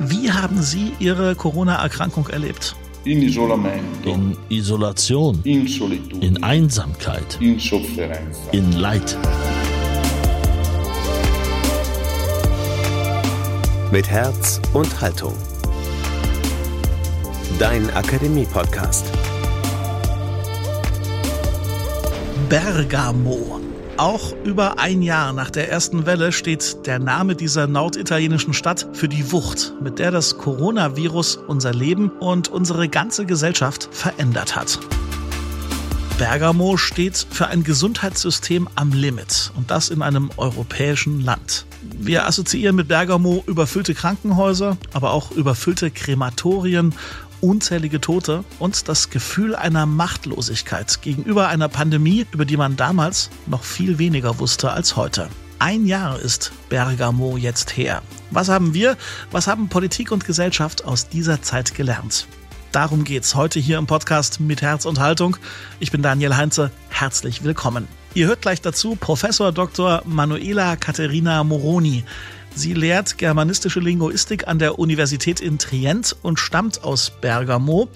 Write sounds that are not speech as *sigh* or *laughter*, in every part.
Wie haben Sie Ihre Corona-Erkrankung erlebt? in isolamento, in Isolation, in solitudine, in Einsamkeit, in sofferenza. in Leid. Mit Herz und Haltung. Dein Akademie-Podcast. Bergamo. Auch über ein Jahr nach der ersten Welle steht der Name dieser norditalienischen Stadt für die Wucht, mit der das Coronavirus unser Leben und unsere ganze Gesellschaft verändert hat. Bergamo steht für ein Gesundheitssystem am Limit und das in einem europäischen Land. Wir assoziieren mit Bergamo überfüllte Krankenhäuser, aber auch überfüllte Krematorien unzählige Tote und das Gefühl einer Machtlosigkeit gegenüber einer Pandemie, über die man damals noch viel weniger wusste als heute. Ein Jahr ist Bergamo jetzt her. Was haben wir, was haben Politik und Gesellschaft aus dieser Zeit gelernt? Darum geht's heute hier im Podcast mit Herz und Haltung. Ich bin Daniel Heinze. Herzlich willkommen. Ihr hört gleich dazu Professor Dr. Manuela Caterina Moroni. Sie lehrt germanistische Linguistik an der Universität in Trient und stammt aus Bergamo.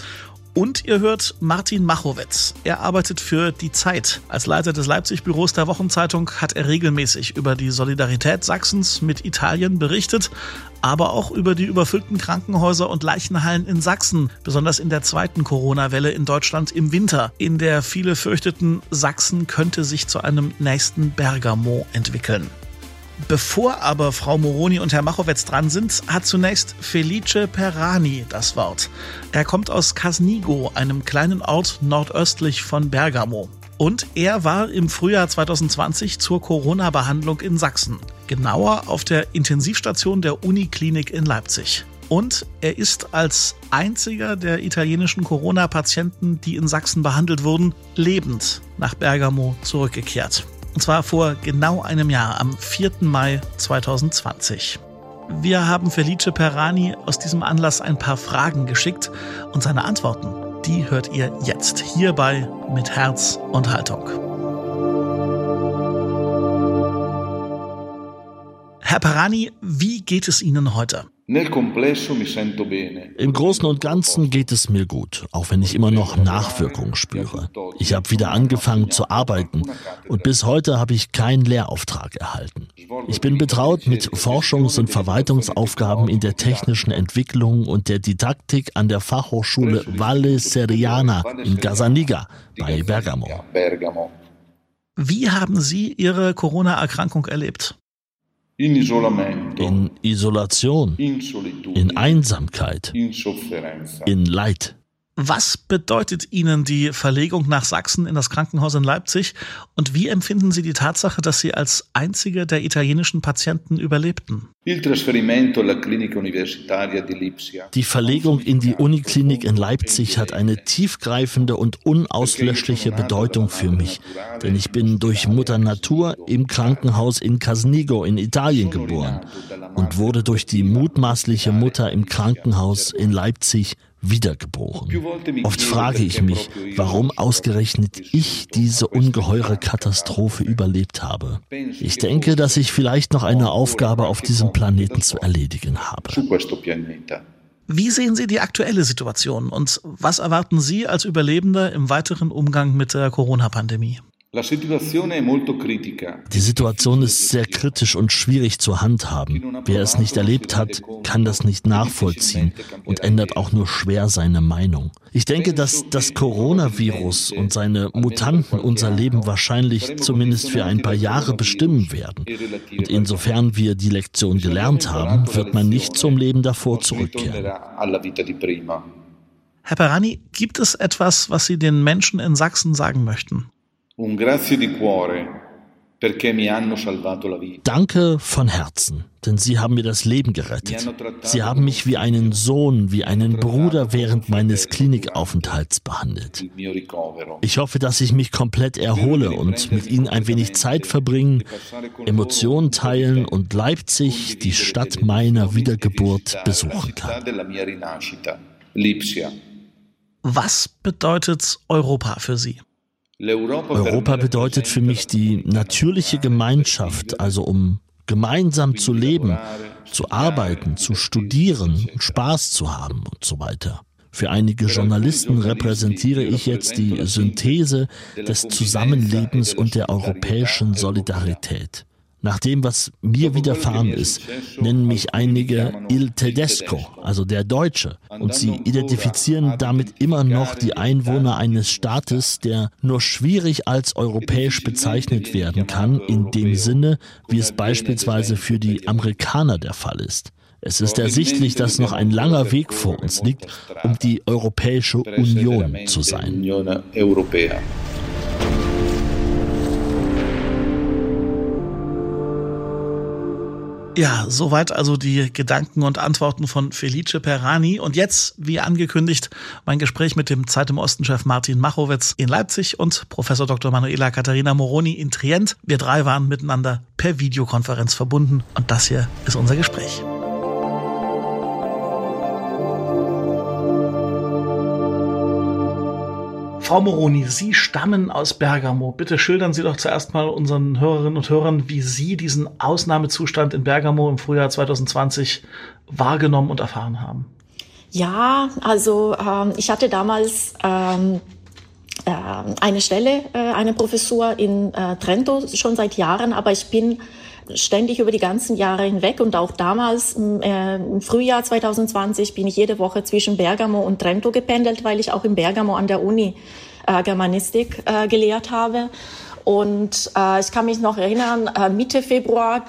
Und ihr hört Martin Machowetz. Er arbeitet für Die Zeit. Als Leiter des Leipzig-Büros der Wochenzeitung hat er regelmäßig über die Solidarität Sachsens mit Italien berichtet, aber auch über die überfüllten Krankenhäuser und Leichenhallen in Sachsen, besonders in der zweiten Corona-Welle in Deutschland im Winter, in der viele fürchteten, Sachsen könnte sich zu einem nächsten Bergamo entwickeln. Bevor aber Frau Moroni und Herr Machowetz dran sind, hat zunächst Felice Perani das Wort. Er kommt aus Casnigo, einem kleinen Ort nordöstlich von Bergamo. Und er war im Frühjahr 2020 zur Corona-Behandlung in Sachsen. Genauer auf der Intensivstation der Uniklinik in Leipzig. Und er ist als einziger der italienischen Corona-Patienten, die in Sachsen behandelt wurden, lebend nach Bergamo zurückgekehrt. Und zwar vor genau einem Jahr, am 4. Mai 2020. Wir haben Felice Perani aus diesem Anlass ein paar Fragen geschickt und seine Antworten, die hört ihr jetzt hierbei mit Herz und Haltung. Herr Perani, wie geht es Ihnen heute? Im Großen und Ganzen geht es mir gut, auch wenn ich immer noch Nachwirkungen spüre. Ich habe wieder angefangen zu arbeiten und bis heute habe ich keinen Lehrauftrag erhalten. Ich bin betraut mit Forschungs- und Verwaltungsaufgaben in der technischen Entwicklung und der Didaktik an der Fachhochschule Valle Seriana in Gasaniga bei Bergamo. Wie haben Sie Ihre Corona-Erkrankung erlebt? In Isolation, in Einsamkeit, in Leid. Was bedeutet Ihnen die Verlegung nach Sachsen in das Krankenhaus in Leipzig und wie empfinden Sie die Tatsache, dass Sie als einzige der italienischen Patienten überlebten? Die Verlegung in die Uniklinik in Leipzig hat eine tiefgreifende und unauslöschliche Bedeutung für mich, denn ich bin durch Mutter Natur im Krankenhaus in Casnigo in Italien geboren und wurde durch die mutmaßliche Mutter im Krankenhaus in Leipzig wiedergeboren. Oft frage ich mich, warum ausgerechnet ich diese ungeheure Katastrophe überlebt habe. Ich denke, dass ich vielleicht noch eine Aufgabe auf diesem Planeten zu erledigen habe. Wie sehen Sie die aktuelle Situation und was erwarten Sie als Überlebender im weiteren Umgang mit der Corona-Pandemie? Die Situation ist sehr kritisch und schwierig zu handhaben. Wer es nicht erlebt hat, kann das nicht nachvollziehen und ändert auch nur schwer seine Meinung. Ich denke, dass das Coronavirus und seine Mutanten unser Leben wahrscheinlich zumindest für ein paar Jahre bestimmen werden. Und insofern wir die Lektion gelernt haben, wird man nicht zum Leben davor zurückkehren. Herr Perani, gibt es etwas, was Sie den Menschen in Sachsen sagen möchten? Un grazie di cuore perché mi hanno salvato la vita. Danke von Herzen, denn Sie haben mir das Leben gerettet. Sie haben mich wie einen Sohn, wie einen Bruder während meines Klinikaufenthalts behandelt. Ich hoffe, dass ich mich komplett erhole und mit Ihnen ein wenig Zeit verbringen, Emotionen teilen und Leipzig, die Stadt meiner Wiedergeburt, besuchen kann. Was bedeutet Europa für Sie? Europa bedeutet für mich die natürliche Gemeinschaft, also um gemeinsam zu leben, zu arbeiten, zu studieren, Spaß zu haben und so weiter. Für einige Journalisten repräsentiere ich jetzt die Synthese des Zusammenlebens und der europäischen Solidarität. Nach dem, was mir widerfahren ist, nennen mich einige Il Tedesco, also der Deutsche, und sie identifizieren damit immer noch die Einwohner eines Staates, der nur schwierig als europäisch bezeichnet werden kann, in dem Sinne, wie es beispielsweise für die Amerikaner der Fall ist. Es ist ersichtlich, dass noch ein langer Weg vor uns liegt, um die Europäische Union zu sein. Ja, soweit also die Gedanken und Antworten von Felice Perani. Und jetzt, wie angekündigt, mein Gespräch mit dem Zeit im Osten-Chef Martin Machowitz in Leipzig und Professor Dr. Manuela Katharina Moroni in Trient. Wir drei waren miteinander per Videokonferenz verbunden und das hier ist unser Gespräch. Frau Moroni, Sie stammen aus Bergamo. Bitte schildern Sie doch zuerst mal unseren Hörerinnen und Hörern, wie Sie diesen Ausnahmezustand in Bergamo im Frühjahr 2020 wahrgenommen und erfahren haben. Ja, also ähm, ich hatte damals ähm, äh, eine Stelle, äh, eine Professur in äh, Trento schon seit Jahren, aber ich bin ständig über die ganzen Jahre hinweg und auch damals äh, im Frühjahr 2020 bin ich jede Woche zwischen Bergamo und Trento gependelt, weil ich auch in Bergamo an der Uni äh, Germanistik äh, gelehrt habe. Und äh, ich kann mich noch erinnern, äh, Mitte Februar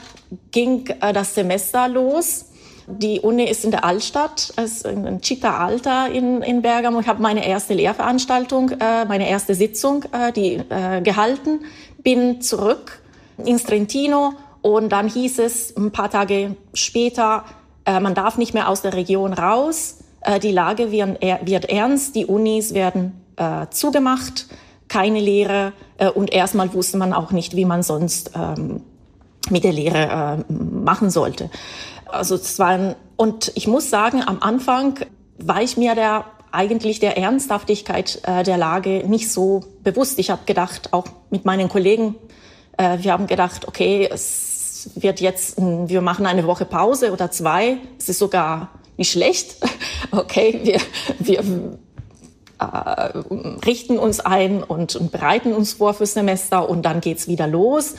ging äh, das Semester los. Die Uni ist in der Altstadt, ist ein Città Alta in, in Bergamo. Ich habe meine erste Lehrveranstaltung, äh, meine erste Sitzung äh, die, äh, gehalten, bin zurück ins Trentino und dann hieß es ein paar Tage später, äh, man darf nicht mehr aus der Region raus. Äh, die Lage wird, wird, ernst, die Unis werden äh, zugemacht, keine Lehre. Äh, und erstmal wusste man auch nicht, wie man sonst ähm, mit der Lehre äh, machen sollte. Also es war ein, und ich muss sagen, am Anfang war ich mir der eigentlich der Ernsthaftigkeit äh, der Lage nicht so bewusst. Ich habe gedacht, auch mit meinen Kollegen, äh, wir haben gedacht, okay, es wird jetzt, wir machen eine Woche Pause oder zwei. Es ist sogar nicht schlecht. *laughs* Okay, wir, wir äh, richten uns ein und, und bereiten uns vor fürs Semester und dann geht's wieder los.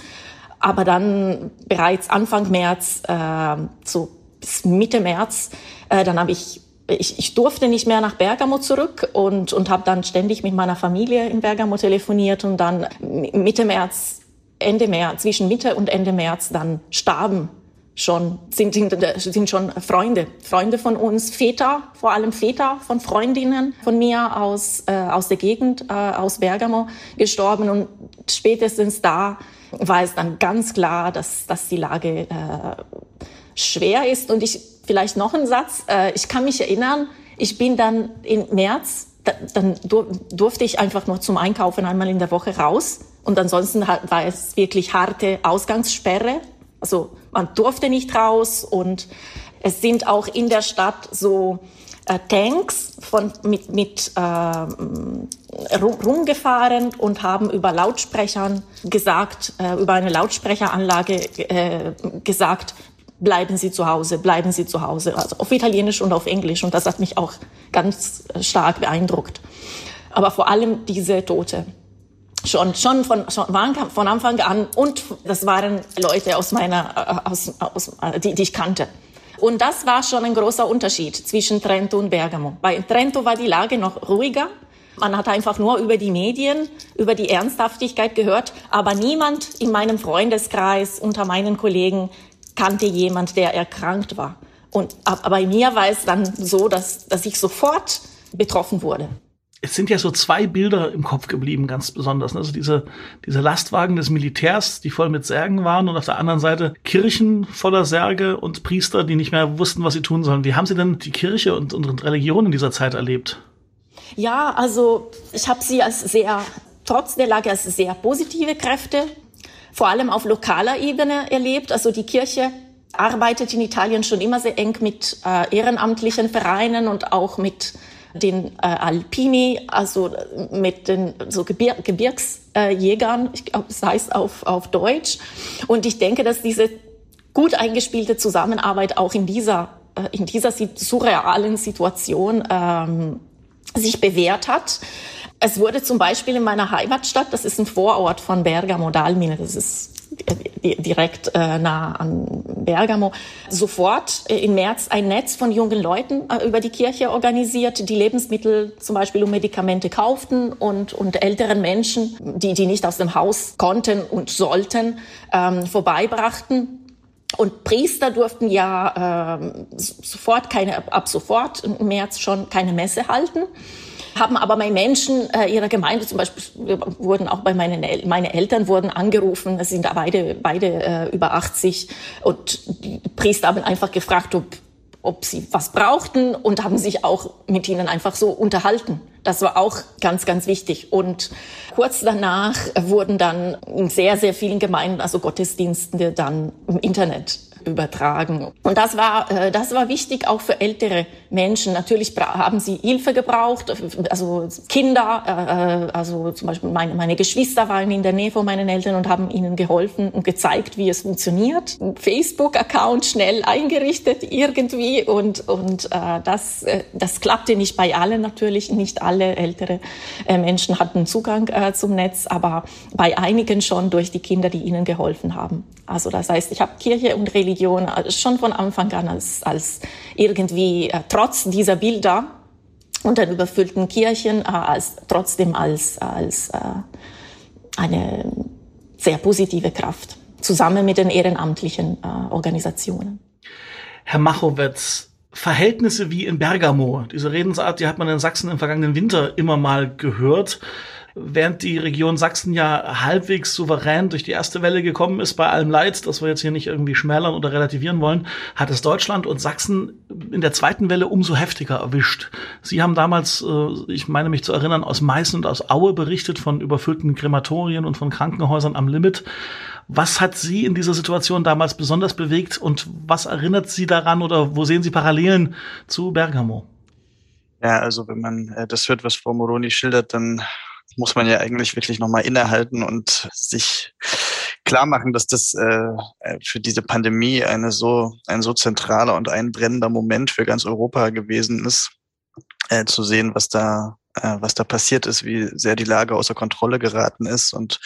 Aber dann bereits Anfang März, äh, so bis Mitte März, äh, dann habe ich ich, ich durfte nicht mehr nach Bergamo zurück und, und habe dann ständig mit meiner Familie in Bergamo telefoniert und dann Mitte März Ende März, zwischen Mitte und Ende März dann starben schon, sind, sind, sind schon Freunde, Freunde von uns, Väter, vor allem Väter von Freundinnen von mir aus, äh, aus der Gegend, äh, aus Bergamo gestorben. Und spätestens da war es dann ganz klar, dass, dass die Lage äh, schwer ist. Und ich, vielleicht noch ein Satz, äh, ich kann mich erinnern, ich bin dann im März, da, dann durfte ich einfach nur zum Einkaufen einmal in der Woche raus und ansonsten war es wirklich harte Ausgangssperre. Also man durfte nicht raus und es sind auch in der Stadt so äh, Tanks von, mit, mit äh, rumgefahren und haben über Lautsprechern gesagt, äh, über eine Lautsprecheranlage äh, gesagt, bleiben Sie zu Hause, bleiben Sie zu Hause. Also auf Italienisch und auf Englisch. Und das hat mich auch ganz stark beeindruckt. Aber vor allem diese Tote schon schon von schon von Anfang an und das waren Leute aus meiner äh, aus, aus die, die ich kannte. Und das war schon ein großer Unterschied zwischen Trento und Bergamo. Bei Trento war die Lage noch ruhiger. Man hat einfach nur über die Medien über die Ernsthaftigkeit gehört aber niemand in meinem Freundeskreis unter meinen Kollegen kannte jemand der erkrankt war. Und bei mir war es dann so dass dass ich sofort betroffen wurde es sind ja so zwei Bilder im Kopf geblieben, ganz besonders. Also diese, diese Lastwagen des Militärs, die voll mit Särgen waren und auf der anderen Seite Kirchen voller Särge und Priester, die nicht mehr wussten, was sie tun sollen. Wie haben Sie denn die Kirche und unsere Religion in dieser Zeit erlebt? Ja, also ich habe sie als sehr, trotz der Lage als sehr positive Kräfte, vor allem auf lokaler Ebene erlebt. Also die Kirche arbeitet in Italien schon immer sehr eng mit äh, ehrenamtlichen Vereinen und auch mit den äh, Alpini, also mit den so Gebir Gebirgsjägern, ich glaube, das heißt auf, auf Deutsch. Und ich denke, dass diese gut eingespielte Zusammenarbeit auch in dieser, äh, in dieser surrealen Situation ähm, sich bewährt hat. Es wurde zum Beispiel in meiner Heimatstadt, das ist ein Vorort von Bergamo, Dalmine, das ist direkt äh, nah an Bergamo, sofort äh, im März ein Netz von jungen Leuten äh, über die Kirche organisiert, die Lebensmittel zum Beispiel und Medikamente kauften und, und älteren Menschen, die, die nicht aus dem Haus konnten und sollten, ähm, vorbeibrachten. Und Priester durften ja ähm, sofort keine, ab sofort im März schon keine Messe halten haben aber bei Menschen äh, ihrer Gemeinde zum Beispiel wurden auch bei meinen El meine Eltern wurden angerufen, es sind beide beide äh, über 80 und die Priester haben einfach gefragt, ob ob sie was brauchten und haben sich auch mit ihnen einfach so unterhalten. Das war auch ganz, ganz wichtig. Und kurz danach wurden dann in sehr, sehr vielen Gemeinden, also Gottesdienste dann im Internet übertragen. Und das war, äh, das war wichtig auch für ältere Menschen. Natürlich haben sie Hilfe gebraucht, also Kinder, äh, äh, also zum Beispiel meine, meine Geschwister waren in der Nähe von meinen Eltern und haben ihnen geholfen und gezeigt, wie es funktioniert. Facebook-Account schnell eingerichtet irgendwie und, und äh, das, das klappte nicht bei allen natürlich. Nicht alle ältere Menschen hatten Zugang äh, zum Netz, aber bei einigen schon durch die Kinder, die ihnen geholfen haben. Also das heißt, ich habe Kirche und Religion Religion äh, schon von Anfang an als, als irgendwie äh, trotz dieser Bilder und den überfüllten Kirchen äh, als trotzdem als, als äh, eine sehr positive Kraft zusammen mit den ehrenamtlichen äh, Organisationen. Herr Machowetz, Verhältnisse wie in Bergamo, diese Redensart, die hat man in Sachsen im vergangenen Winter immer mal gehört während die Region Sachsen ja halbwegs souverän durch die erste Welle gekommen ist, bei allem Leid, das wir jetzt hier nicht irgendwie schmälern oder relativieren wollen, hat es Deutschland und Sachsen in der zweiten Welle umso heftiger erwischt. Sie haben damals, äh, ich meine mich zu erinnern, aus Meißen und aus Aue berichtet von überfüllten Krematorien und von Krankenhäusern am Limit. Was hat Sie in dieser Situation damals besonders bewegt und was erinnert Sie daran oder wo sehen Sie Parallelen zu Bergamo? Ja, also wenn man äh, das hört, was Frau Moroni schildert, dann muss man ja eigentlich wirklich nochmal innehalten und sich klar machen, dass das äh, für diese Pandemie eine so, ein so zentraler und einbrennender Moment für ganz Europa gewesen ist, äh, zu sehen, was da, äh, was da passiert ist, wie sehr die Lage außer Kontrolle geraten ist. Und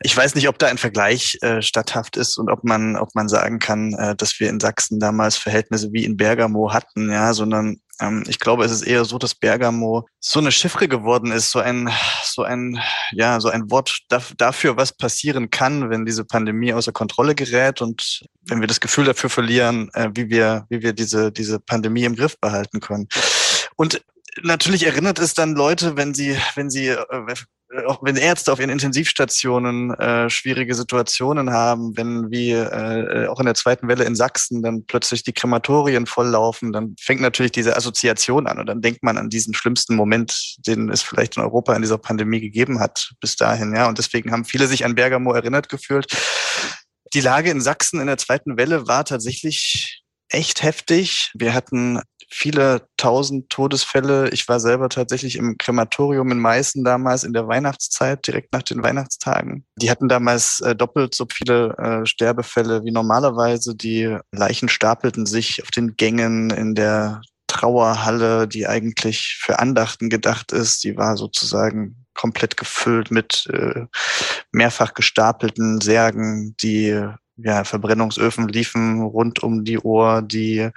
ich weiß nicht, ob da ein Vergleich äh, statthaft ist und ob man, ob man sagen kann, äh, dass wir in Sachsen damals Verhältnisse wie in Bergamo hatten, ja, sondern ich glaube, es ist eher so, dass Bergamo so eine Chiffre geworden ist, so ein, so ein, ja, so ein Wort dafür, was passieren kann, wenn diese Pandemie außer Kontrolle gerät und wenn wir das Gefühl dafür verlieren, äh, wie wir, wie wir diese, diese Pandemie im Griff behalten können. Und natürlich erinnert es dann Leute, wenn sie, wenn sie äh, auch wenn Ärzte auf ihren Intensivstationen äh, schwierige Situationen haben, wenn wie äh, auch in der zweiten Welle in Sachsen dann plötzlich die Krematorien volllaufen, dann fängt natürlich diese Assoziation an und dann denkt man an diesen schlimmsten Moment, den es vielleicht in Europa in dieser Pandemie gegeben hat bis dahin, ja. Und deswegen haben viele sich an Bergamo erinnert gefühlt. Die Lage in Sachsen in der zweiten Welle war tatsächlich echt heftig. Wir hatten viele tausend Todesfälle. Ich war selber tatsächlich im Krematorium in Meißen damals in der Weihnachtszeit, direkt nach den Weihnachtstagen. Die hatten damals äh, doppelt so viele äh, Sterbefälle wie normalerweise. Die Leichen stapelten sich auf den Gängen in der Trauerhalle, die eigentlich für Andachten gedacht ist. Die war sozusagen komplett gefüllt mit äh, mehrfach gestapelten Särgen, die ja, Verbrennungsöfen liefen rund um die Uhr, die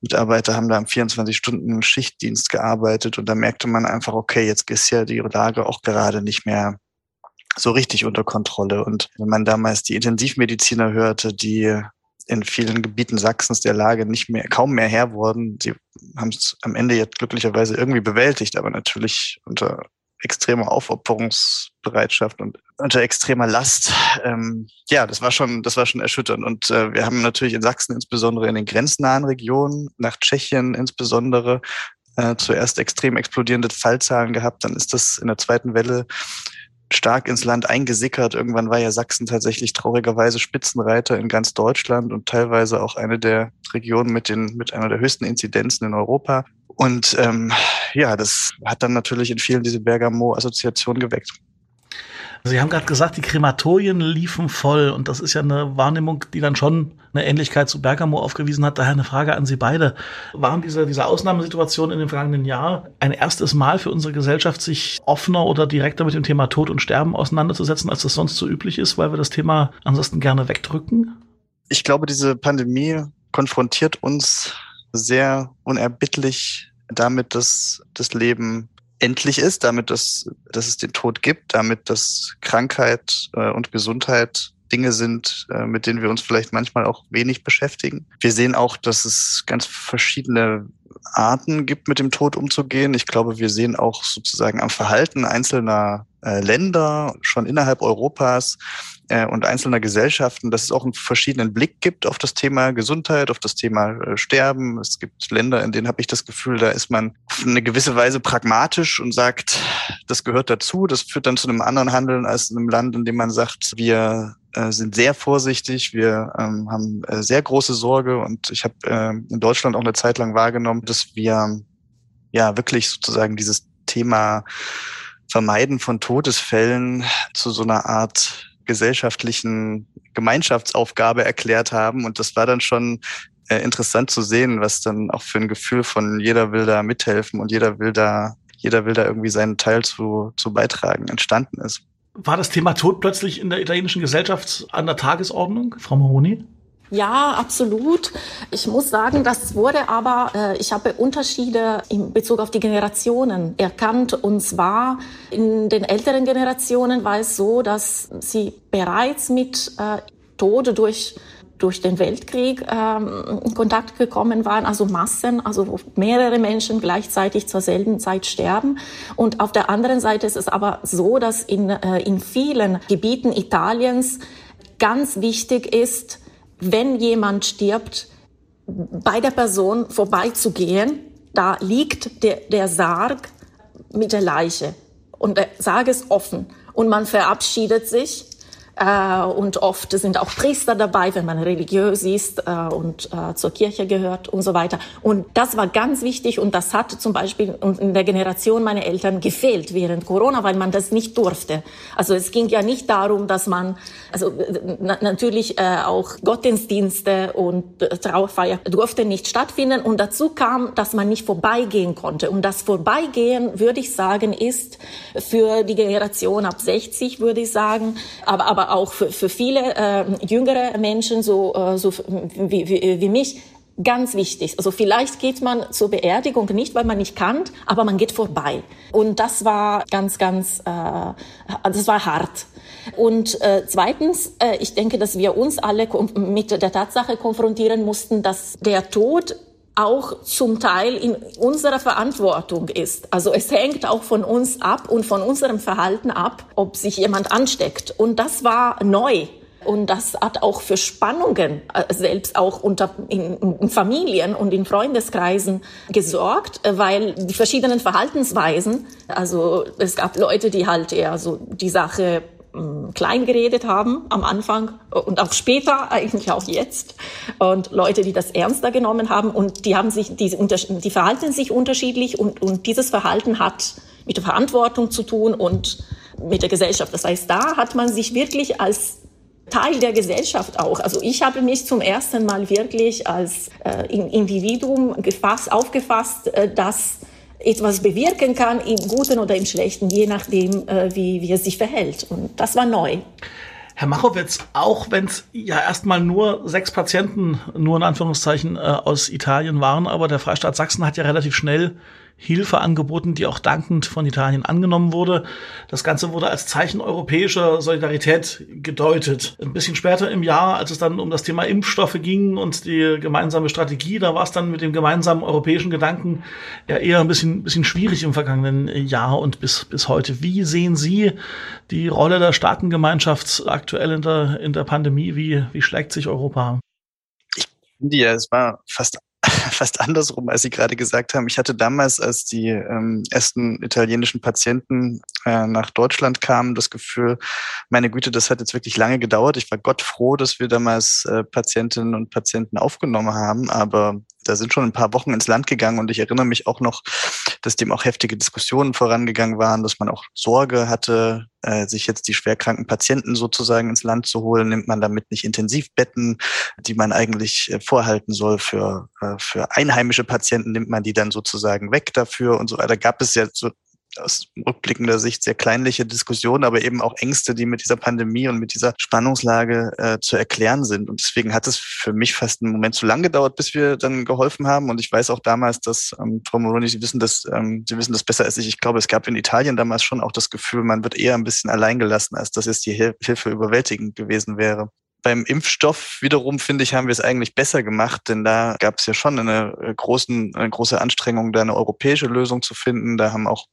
Mitarbeiter haben da am 24-Stunden Schichtdienst gearbeitet und da merkte man einfach, okay, jetzt ist ja die Lage auch gerade nicht mehr so richtig unter Kontrolle. Und wenn man damals die Intensivmediziner hörte, die in vielen Gebieten Sachsens der Lage nicht mehr, kaum mehr Herr wurden. Sie haben es am Ende jetzt glücklicherweise irgendwie bewältigt, aber natürlich unter extremer Aufopferungsbereitschaft und unter extremer Last. Ähm, ja, das war schon, das war schon erschütternd. Und äh, wir haben natürlich in Sachsen insbesondere in den grenznahen Regionen, nach Tschechien insbesondere, äh, zuerst extrem explodierende Fallzahlen gehabt. Dann ist das in der zweiten Welle stark ins Land eingesickert. Irgendwann war ja Sachsen tatsächlich traurigerweise Spitzenreiter in ganz Deutschland und teilweise auch eine der Regionen mit den mit einer der höchsten Inzidenzen in Europa. Und ähm, ja, das hat dann natürlich in vielen diese Bergamo-Assoziation geweckt. Sie haben gerade gesagt, die Krematorien liefen voll und das ist ja eine Wahrnehmung, die dann schon eine Ähnlichkeit zu Bergamo aufgewiesen hat. Daher eine Frage an Sie beide. Waren diese, diese Ausnahmesituationen in dem vergangenen Jahr ein erstes Mal für unsere Gesellschaft, sich offener oder direkter mit dem Thema Tod und Sterben auseinanderzusetzen, als das sonst so üblich ist, weil wir das Thema ansonsten gerne wegdrücken? Ich glaube, diese Pandemie konfrontiert uns sehr unerbittlich damit, dass das Leben endlich ist, damit, dass, dass es den Tod gibt, damit, dass Krankheit äh, und Gesundheit Dinge sind, äh, mit denen wir uns vielleicht manchmal auch wenig beschäftigen. Wir sehen auch, dass es ganz verschiedene Arten gibt, mit dem Tod umzugehen. Ich glaube, wir sehen auch sozusagen am Verhalten einzelner äh, Länder, schon innerhalb Europas, äh, und einzelner Gesellschaften, dass es auch einen verschiedenen Blick gibt auf das Thema Gesundheit, auf das Thema äh, Sterben. Es gibt Länder, in denen habe ich das Gefühl, da ist man auf eine gewisse Weise pragmatisch und sagt, das gehört dazu. Das führt dann zu einem anderen Handeln als in einem Land, in dem man sagt, wir äh, sind sehr vorsichtig, wir ähm, haben äh, sehr große Sorge und ich habe äh, in Deutschland auch eine Zeit lang wahrgenommen, dass wir ja wirklich sozusagen dieses Thema Vermeiden von Todesfällen zu so einer Art gesellschaftlichen Gemeinschaftsaufgabe erklärt haben. Und das war dann schon äh, interessant zu sehen, was dann auch für ein Gefühl von jeder will da mithelfen und jeder will da, jeder will da irgendwie seinen Teil zu, zu beitragen entstanden ist. War das Thema Tod plötzlich in der italienischen Gesellschaft an der Tagesordnung, Frau Moroni? Ja, absolut. Ich muss sagen, das wurde aber, äh, ich habe Unterschiede in Bezug auf die Generationen erkannt. Und zwar in den älteren Generationen war es so, dass sie bereits mit äh, Tode durch durch den Weltkrieg ähm, in Kontakt gekommen waren, also Massen, also mehrere Menschen gleichzeitig zur selben Zeit sterben. Und auf der anderen Seite ist es aber so, dass in, äh, in vielen Gebieten Italiens ganz wichtig ist, wenn jemand stirbt, bei der Person vorbeizugehen, da liegt der, der Sarg mit der Leiche. Und der Sarg ist offen. Und man verabschiedet sich und oft sind auch Priester dabei, wenn man religiös ist äh, und äh, zur Kirche gehört und so weiter. Und das war ganz wichtig und das hat zum Beispiel in der Generation meiner Eltern gefehlt während Corona, weil man das nicht durfte. Also es ging ja nicht darum, dass man, also na natürlich äh, auch Gottesdienste und äh, Trauerfeier durfte nicht stattfinden und dazu kam, dass man nicht vorbeigehen konnte. Und das Vorbeigehen, würde ich sagen, ist für die Generation ab 60, würde ich sagen, aber, aber auch für, für viele äh, jüngere Menschen, so, äh, so wie, wie, wie mich, ganz wichtig. Also vielleicht geht man zur Beerdigung nicht, weil man nicht kann, aber man geht vorbei. Und das war ganz, ganz, äh, das war hart. Und äh, zweitens, äh, ich denke, dass wir uns alle mit der Tatsache konfrontieren mussten, dass der Tod auch zum Teil in unserer Verantwortung ist. Also es hängt auch von uns ab und von unserem Verhalten ab, ob sich jemand ansteckt. Und das war neu. Und das hat auch für Spannungen, äh, selbst auch unter, in, in Familien und in Freundeskreisen gesorgt, äh, weil die verschiedenen Verhaltensweisen, also es gab Leute, die halt eher so die Sache ähm, klein geredet haben am Anfang und auch später, eigentlich auch jetzt. Und Leute, die das ernster genommen haben und die haben sich, die, die verhalten sich unterschiedlich und, und dieses Verhalten hat mit der Verantwortung zu tun und mit der Gesellschaft. Das heißt, da hat man sich wirklich als Teil der Gesellschaft auch. Also ich habe mich zum ersten Mal wirklich als äh, Individuum gefasst, aufgefasst, äh, dass etwas bewirken kann, im Guten oder im Schlechten, je nachdem, äh, wie, wie es sich verhält. Und das war neu. Herr Machowitz, auch wenn es ja erstmal nur sechs Patienten, nur in Anführungszeichen, äh, aus Italien waren, aber der Freistaat Sachsen hat ja relativ schnell Hilfe angeboten, die auch dankend von Italien angenommen wurde. Das Ganze wurde als Zeichen europäischer Solidarität gedeutet. Ein bisschen später im Jahr, als es dann um das Thema Impfstoffe ging und die gemeinsame Strategie, da war es dann mit dem gemeinsamen europäischen Gedanken ja eher ein bisschen, bisschen schwierig im vergangenen Jahr und bis, bis heute. Wie sehen Sie die Rolle der Staatengemeinschaft aktuell in der, in der Pandemie? Wie, wie schlägt sich Europa? Ich finde ja, es war fast *laughs* fast andersrum, als Sie gerade gesagt haben. Ich hatte damals, als die ähm, ersten italienischen Patienten äh, nach Deutschland kamen, das Gefühl, meine Güte, das hat jetzt wirklich lange gedauert. Ich war Gott froh, dass wir damals äh, Patientinnen und Patienten aufgenommen haben, aber da sind schon ein paar Wochen ins Land gegangen und ich erinnere mich auch noch, dass dem auch heftige Diskussionen vorangegangen waren, dass man auch Sorge hatte, äh, sich jetzt die schwerkranken Patienten sozusagen ins Land zu holen. Nimmt man damit nicht Intensivbetten, die man eigentlich äh, vorhalten soll für, äh, für einheimische Patienten, nimmt man die dann sozusagen weg dafür und so weiter. Gab es ja so aus rückblickender Sicht sehr kleinliche Diskussionen, aber eben auch Ängste, die mit dieser Pandemie und mit dieser Spannungslage äh, zu erklären sind. Und deswegen hat es für mich fast einen Moment zu lang gedauert, bis wir dann geholfen haben. Und ich weiß auch damals, dass ähm, Frau Moroni, Sie wissen das, ähm, Sie wissen das besser als ich. Ich glaube, es gab in Italien damals schon auch das Gefühl, man wird eher ein bisschen alleingelassen, als dass jetzt die Hil Hilfe überwältigend gewesen wäre. Beim Impfstoff wiederum, finde ich, haben wir es eigentlich besser gemacht, denn da gab es ja schon eine, äh, großen, eine große Anstrengung, da eine europäische Lösung zu finden. Da haben auch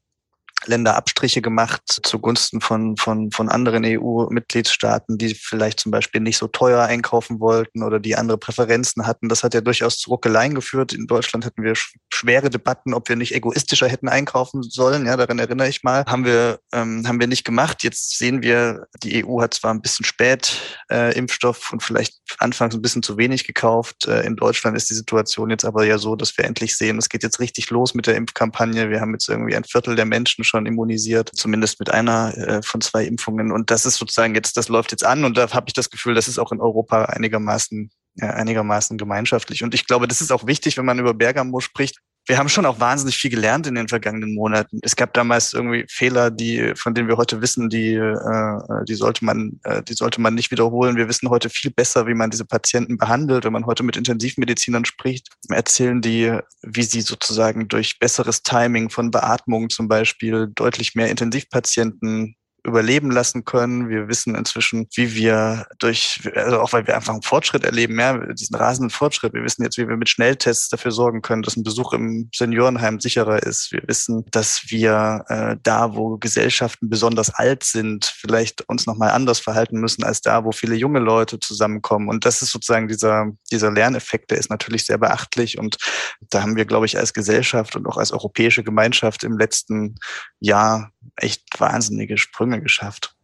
Länder Abstriche gemacht zugunsten von, von, von anderen EU-Mitgliedstaaten, die vielleicht zum Beispiel nicht so teuer einkaufen wollten oder die andere Präferenzen hatten. Das hat ja durchaus zu Ruckeleien geführt. In Deutschland hatten wir schwere Debatten, ob wir nicht egoistischer hätten einkaufen sollen. Ja, daran erinnere ich mal. Haben wir, ähm, haben wir nicht gemacht. Jetzt sehen wir, die EU hat zwar ein bisschen spät äh, Impfstoff und vielleicht anfangs ein bisschen zu wenig gekauft. Äh, in Deutschland ist die Situation jetzt aber ja so, dass wir endlich sehen, es geht jetzt richtig los mit der Impfkampagne. Wir haben jetzt irgendwie ein Viertel der Menschen schon immunisiert, zumindest mit einer äh, von zwei Impfungen. Und das ist sozusagen jetzt, das läuft jetzt an und da habe ich das Gefühl, das ist auch in Europa einigermaßen ja, einigermaßen gemeinschaftlich. Und ich glaube, das ist auch wichtig, wenn man über Bergamo spricht, wir haben schon auch wahnsinnig viel gelernt in den vergangenen Monaten. Es gab damals irgendwie Fehler, die, von denen wir heute wissen, die, äh, die sollte man, äh, die sollte man nicht wiederholen. Wir wissen heute viel besser, wie man diese Patienten behandelt. Wenn man heute mit Intensivmedizinern spricht, erzählen die, wie sie sozusagen durch besseres Timing von Beatmung zum Beispiel deutlich mehr Intensivpatienten überleben lassen können. Wir wissen inzwischen, wie wir durch, also auch weil wir einfach einen Fortschritt erleben, ja, diesen rasenden Fortschritt. Wir wissen jetzt, wie wir mit Schnelltests dafür sorgen können, dass ein Besuch im Seniorenheim sicherer ist. Wir wissen, dass wir äh, da, wo Gesellschaften besonders alt sind, vielleicht uns nochmal anders verhalten müssen als da, wo viele junge Leute zusammenkommen. Und das ist sozusagen dieser, dieser Lerneffekt, der ist natürlich sehr beachtlich. Und da haben wir, glaube ich, als Gesellschaft und auch als europäische Gemeinschaft im letzten Jahr echt wahnsinnige Sprünge geschafft.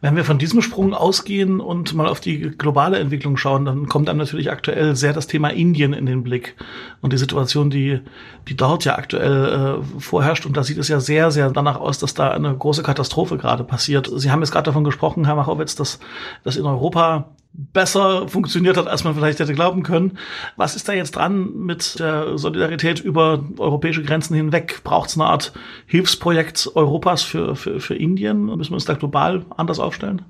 Wenn wir von diesem Sprung ausgehen und mal auf die globale Entwicklung schauen, dann kommt einem natürlich aktuell sehr das Thema Indien in den Blick und die Situation, die, die dort ja aktuell äh, vorherrscht. Und da sieht es ja sehr, sehr danach aus, dass da eine große Katastrophe gerade passiert. Sie haben jetzt gerade davon gesprochen, Herr Machowitz, dass, dass in Europa besser funktioniert hat, als man vielleicht hätte glauben können. Was ist da jetzt dran mit der Solidarität über europäische Grenzen hinweg? Braucht es eine Art Hilfsprojekt Europas für, für, für Indien? Müssen wir uns da global anders aufstellen?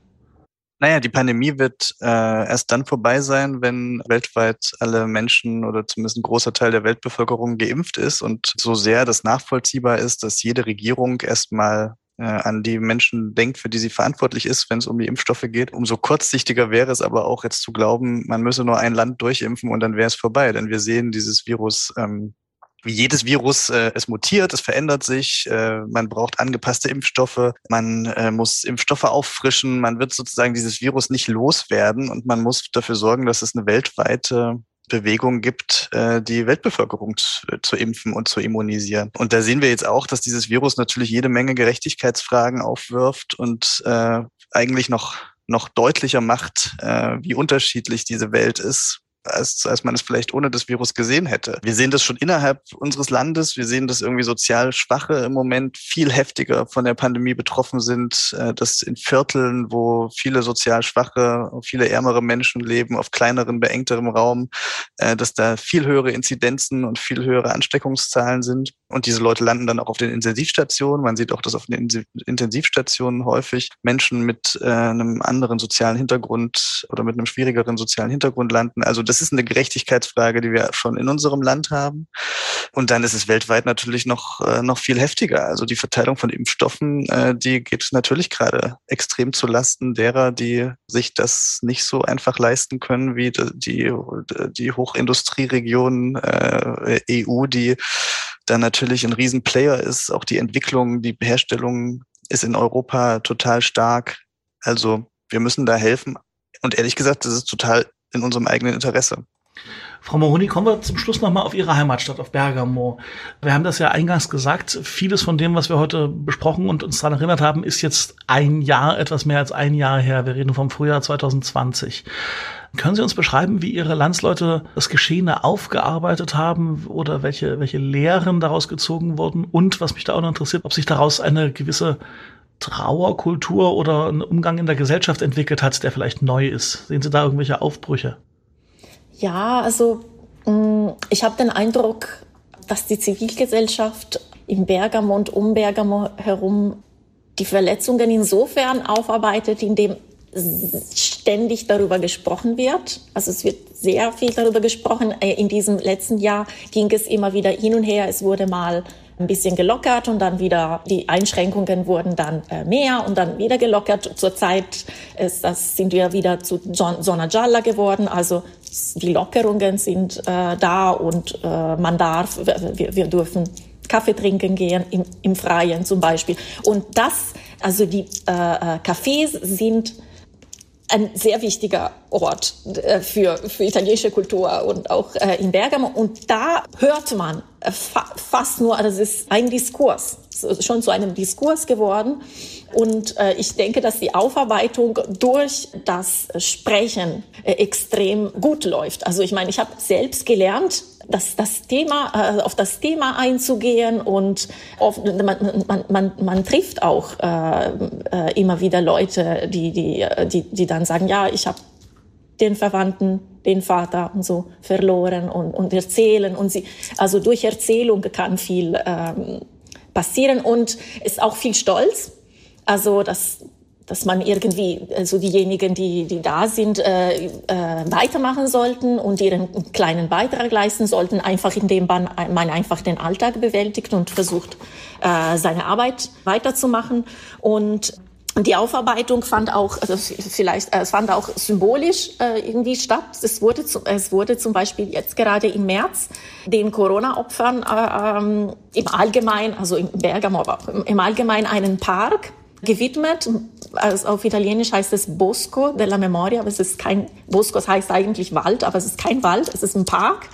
Naja, die Pandemie wird äh, erst dann vorbei sein, wenn weltweit alle Menschen oder zumindest ein großer Teil der Weltbevölkerung geimpft ist und so sehr das nachvollziehbar ist, dass jede Regierung erstmal an die Menschen denkt, für die sie verantwortlich ist, wenn es um die Impfstoffe geht. Umso kurzsichtiger wäre es aber auch jetzt zu glauben, man müsse nur ein Land durchimpfen und dann wäre es vorbei. Denn wir sehen dieses Virus ähm, wie jedes Virus, äh, es mutiert, es verändert sich, äh, man braucht angepasste Impfstoffe, man äh, muss Impfstoffe auffrischen, man wird sozusagen dieses Virus nicht loswerden und man muss dafür sorgen, dass es eine weltweite Bewegung gibt, äh, die Weltbevölkerung zu, impfen und zu immunisieren. Und da sehen wir jetzt auch, dass dieses Virus natürlich jede Menge Gerechtigkeitsfragen aufwirft und äh, eigentlich noch noch deutlicher macht, äh, wie unterschiedlich diese Welt ist als, als man es vielleicht ohne das Virus gesehen hätte. Wir sehen das schon innerhalb unseres Landes. Wir sehen, dass irgendwie sozial Schwache im Moment viel heftiger von der Pandemie betroffen sind, äh, dass in Vierteln, wo viele sozial Schwache, viele ärmere Menschen leben, auf kleineren, beengterem Raum, äh, dass da viel höhere Inzidenzen und viel höhere Ansteckungszahlen sind. Und diese Leute landen dann auch auf den Intensivstationen. Man sieht auch, dass auf den Intensivstationen häufig Menschen mit äh, einem anderen sozialen Hintergrund oder mit einem schwierigeren sozialen Hintergrund landen. Also das ist eine Gerechtigkeitsfrage, die wir schon in unserem Land haben. Und dann ist es weltweit natürlich noch, äh, noch viel heftiger. Also die Verteilung von Impfstoffen, äh, die geht natürlich gerade extrem zu Lasten derer, die sich das nicht so einfach leisten können wie die, die Hochindustrieregion äh, EU, die dann natürlich ein Riesenplayer ist. Auch die Entwicklung, die Herstellung ist in Europa total stark. Also wir müssen da helfen. Und ehrlich gesagt, das ist total in unserem eigenen Interesse. Frau Moroni, kommen wir zum Schluss nochmal auf Ihre Heimatstadt, auf Bergamo. Wir haben das ja eingangs gesagt, vieles von dem, was wir heute besprochen und uns daran erinnert haben, ist jetzt ein Jahr, etwas mehr als ein Jahr her. Wir reden vom Frühjahr 2020. Können Sie uns beschreiben, wie Ihre Landsleute das Geschehene aufgearbeitet haben oder welche, welche Lehren daraus gezogen wurden? Und was mich da auch noch interessiert, ob sich daraus eine gewisse Trauerkultur oder ein Umgang in der Gesellschaft entwickelt hat, der vielleicht neu ist. Sehen Sie da irgendwelche Aufbrüche? Ja, also mm, ich habe den Eindruck, dass die Zivilgesellschaft im Bergamo und um Bergamo herum die Verletzungen insofern aufarbeitet, indem ständig darüber gesprochen wird. Also es wird sehr viel darüber gesprochen. Äh, in diesem letzten Jahr ging es immer wieder hin und her. Es wurde mal ein bisschen gelockert und dann wieder die Einschränkungen wurden dann äh, mehr und dann wieder gelockert. Zurzeit ist das, sind wir wieder zu Zona Gialla geworden, also die Lockerungen sind äh, da und äh, man darf, wir, wir dürfen Kaffee trinken gehen im, im Freien zum Beispiel. Und das, also die äh, äh Cafés sind ein sehr wichtiger Ort äh, für, für italienische Kultur und auch äh, in Bergamo. Und da hört man äh, fa fast nur, das ist ein Diskurs, schon zu einem Diskurs geworden. Und ich denke, dass die Aufarbeitung durch das Sprechen extrem gut läuft. Also ich meine, ich habe selbst gelernt, das, das Thema, äh, auf das Thema einzugehen und auf, man, man, man, man trifft auch äh, äh, immer wieder Leute, die, die, die, die dann sagen, ja, ich habe den Verwandten, den Vater und so verloren und, und erzählen und sie, also durch Erzählung kann viel ähm, passieren und ist auch viel Stolz. Also das dass man irgendwie, also diejenigen, die, die da sind, äh, äh, weitermachen sollten und ihren kleinen Beitrag leisten sollten, einfach indem man, man einfach den Alltag bewältigt und versucht, äh, seine Arbeit weiterzumachen. Und die Aufarbeitung fand auch, also vielleicht, äh, es fand auch symbolisch äh, irgendwie statt. Es wurde, zum, es wurde zum Beispiel jetzt gerade im März den Corona-Opfern äh, ähm, im Allgemeinen, also im Bergamo, aber im Allgemeinen einen Park gewidmet. Also auf Italienisch heißt es Bosco della Memoria, aber es ist kein, Bosco heißt eigentlich Wald, aber es ist kein Wald, es ist ein Park.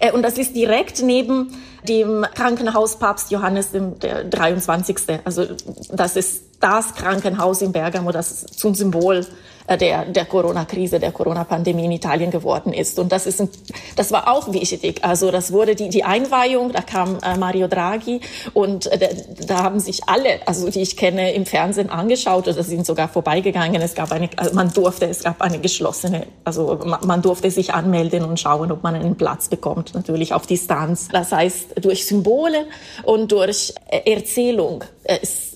Äh, und das ist direkt neben dem Krankenhaus Papst Johannes der 23. Also das ist das Krankenhaus in Bergamo, das zum Symbol der, der Corona-Krise, der Corona-Pandemie in Italien geworden ist. Und das ist, ein, das war auch wichtig. Also das wurde die, die Einweihung, da kam äh, Mario Draghi und äh, da haben sich alle, also die ich kenne, im Fernsehen angeschaut oder sind sogar vorbeigegangen. Es gab eine, also man durfte, es gab eine geschlossene, also man, man durfte sich anmelden und schauen, ob man einen Platz bekommt, natürlich auf Distanz. Das heißt, durch Symbole und durch Erzählung ist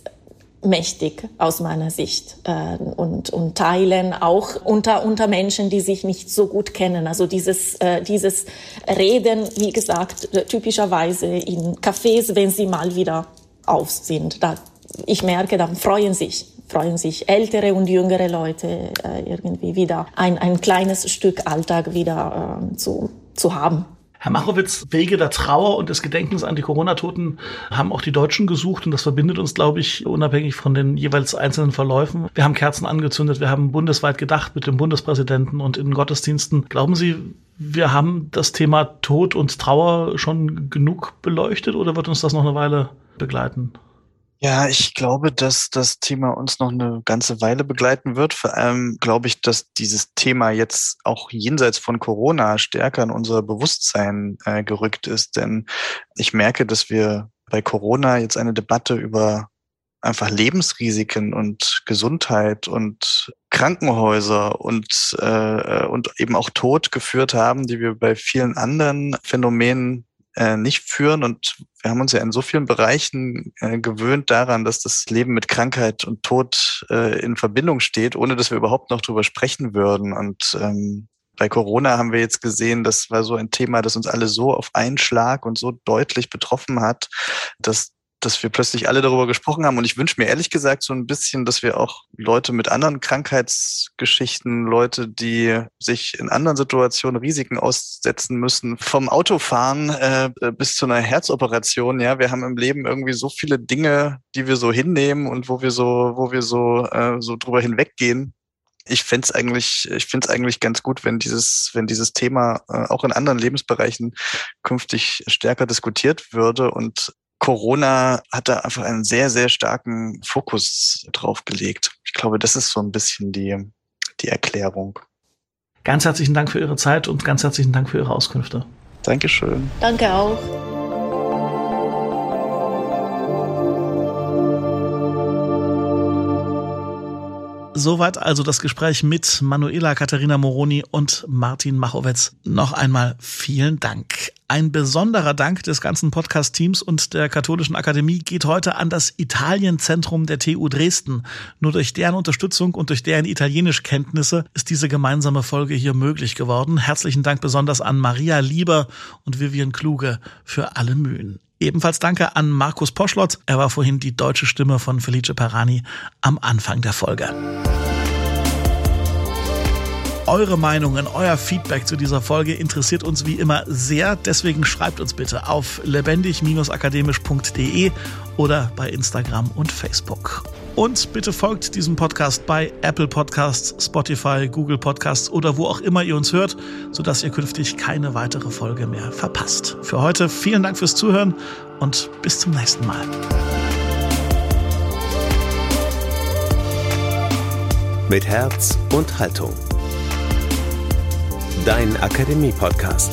mächtig aus meiner Sicht äh, und, und teilen auch unter, unter Menschen, die sich nicht so gut kennen. Also dieses, äh, dieses Reden, wie gesagt, typischerweise in Cafés, wenn sie mal wieder auf sind. Da, ich merke, dann freuen sich freuen sich ältere und jüngere Leute äh, irgendwie wieder ein, ein kleines Stück Alltag wieder äh, zu, zu haben. Herr Machowitz, Wege der Trauer und des Gedenkens an die Corona-Toten haben auch die Deutschen gesucht und das verbindet uns, glaube ich, unabhängig von den jeweils einzelnen Verläufen. Wir haben Kerzen angezündet, wir haben bundesweit gedacht mit dem Bundespräsidenten und in Gottesdiensten. Glauben Sie, wir haben das Thema Tod und Trauer schon genug beleuchtet oder wird uns das noch eine Weile begleiten? Ja, ich glaube, dass das Thema uns noch eine ganze Weile begleiten wird. Vor allem glaube ich, dass dieses Thema jetzt auch jenseits von Corona stärker in unser Bewusstsein äh, gerückt ist. Denn ich merke, dass wir bei Corona jetzt eine Debatte über einfach Lebensrisiken und Gesundheit und Krankenhäuser und, äh, und eben auch Tod geführt haben, die wir bei vielen anderen Phänomenen äh, nicht führen. Und wir haben uns ja in so vielen Bereichen äh, gewöhnt daran, dass das Leben mit Krankheit und Tod äh, in Verbindung steht, ohne dass wir überhaupt noch drüber sprechen würden. Und ähm, bei Corona haben wir jetzt gesehen, das war so ein Thema, das uns alle so auf einen Schlag und so deutlich betroffen hat, dass dass wir plötzlich alle darüber gesprochen haben. Und ich wünsche mir ehrlich gesagt so ein bisschen, dass wir auch Leute mit anderen Krankheitsgeschichten, Leute, die sich in anderen Situationen Risiken aussetzen müssen, vom Autofahren äh, bis zu einer Herzoperation. Ja, wir haben im Leben irgendwie so viele Dinge, die wir so hinnehmen und wo wir so, wo wir so, äh, so drüber hinweggehen ich fände es eigentlich, ich finde es eigentlich ganz gut, wenn dieses, wenn dieses Thema äh, auch in anderen Lebensbereichen künftig stärker diskutiert würde. Und Corona hat da einfach einen sehr, sehr starken Fokus drauf gelegt. Ich glaube, das ist so ein bisschen die, die Erklärung. Ganz herzlichen Dank für Ihre Zeit und ganz herzlichen Dank für Ihre Auskünfte. Dankeschön. Danke auch. Soweit also das Gespräch mit Manuela Katharina Moroni und Martin Machowetz. Noch einmal vielen Dank. Ein besonderer Dank des ganzen Podcast-Teams und der Katholischen Akademie geht heute an das Italienzentrum der TU Dresden. Nur durch deren Unterstützung und durch deren Italienischkenntnisse ist diese gemeinsame Folge hier möglich geworden. Herzlichen Dank besonders an Maria Lieber und Vivian Kluge für alle Mühen. Ebenfalls danke an Markus Poschlotz. Er war vorhin die deutsche Stimme von Felice Parani am Anfang der Folge. Eure Meinungen, euer Feedback zu dieser Folge interessiert uns wie immer sehr. Deswegen schreibt uns bitte auf lebendig-akademisch.de oder bei Instagram und Facebook. Und bitte folgt diesem Podcast bei Apple Podcasts, Spotify, Google Podcasts oder wo auch immer ihr uns hört, sodass ihr künftig keine weitere Folge mehr verpasst. Für heute vielen Dank fürs Zuhören und bis zum nächsten Mal. Mit Herz und Haltung. Dein Akademie-Podcast.